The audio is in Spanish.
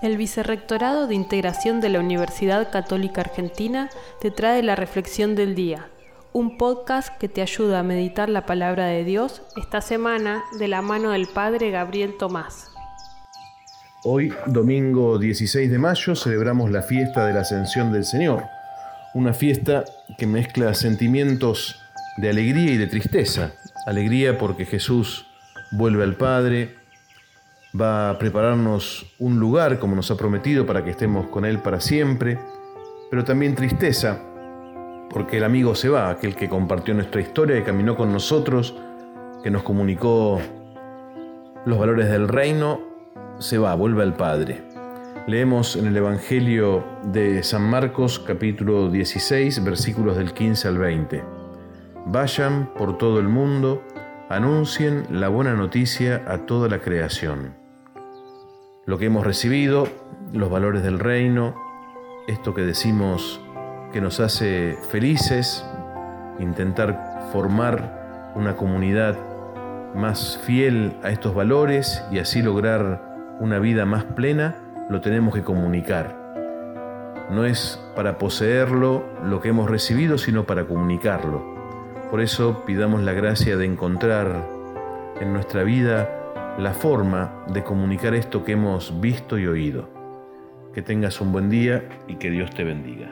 El Vicerrectorado de Integración de la Universidad Católica Argentina te trae la Reflexión del Día, un podcast que te ayuda a meditar la palabra de Dios esta semana de la mano del Padre Gabriel Tomás. Hoy, domingo 16 de mayo, celebramos la fiesta de la Ascensión del Señor, una fiesta que mezcla sentimientos de alegría y de tristeza. Alegría porque Jesús vuelve al Padre, va a prepararnos un lugar como nos ha prometido para que estemos con Él para siempre, pero también tristeza porque el amigo se va, aquel que compartió nuestra historia, que caminó con nosotros, que nos comunicó los valores del reino, se va, vuelve al Padre. Leemos en el Evangelio de San Marcos capítulo 16 versículos del 15 al 20. Vayan por todo el mundo, anuncien la buena noticia a toda la creación. Lo que hemos recibido, los valores del reino, esto que decimos que nos hace felices, intentar formar una comunidad más fiel a estos valores y así lograr una vida más plena, lo tenemos que comunicar. No es para poseerlo lo que hemos recibido, sino para comunicarlo. Por eso pidamos la gracia de encontrar en nuestra vida la forma de comunicar esto que hemos visto y oído. Que tengas un buen día y que Dios te bendiga.